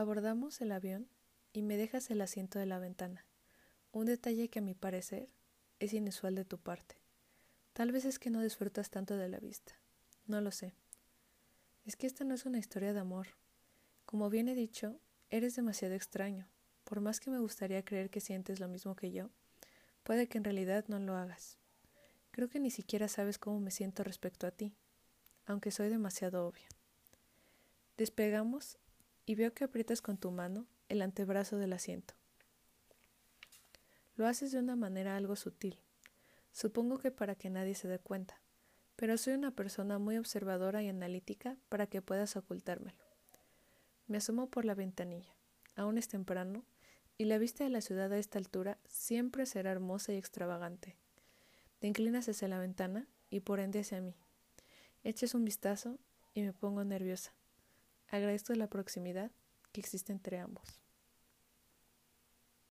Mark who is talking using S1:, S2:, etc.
S1: Abordamos el avión y me dejas el asiento de la ventana, un detalle que a mi parecer es inusual de tu parte. Tal vez es que no disfrutas tanto de la vista, no lo sé. Es que esta no es una historia de amor. Como bien he dicho, eres demasiado extraño. Por más que me gustaría creer que sientes lo mismo que yo, puede que en realidad no lo hagas. Creo que ni siquiera sabes cómo me siento respecto a ti, aunque soy demasiado obvia. Despegamos y veo que aprietas con tu mano el antebrazo del asiento. Lo haces de una manera algo sutil, supongo que para que nadie se dé cuenta, pero soy una persona muy observadora y analítica para que puedas ocultármelo. Me asomo por la ventanilla, aún es temprano, y la vista de la ciudad a esta altura siempre será hermosa y extravagante. Te inclinas hacia la ventana y por ende hacia mí. Echas un vistazo y me pongo nerviosa. Agradezco la proximidad que existe entre ambos.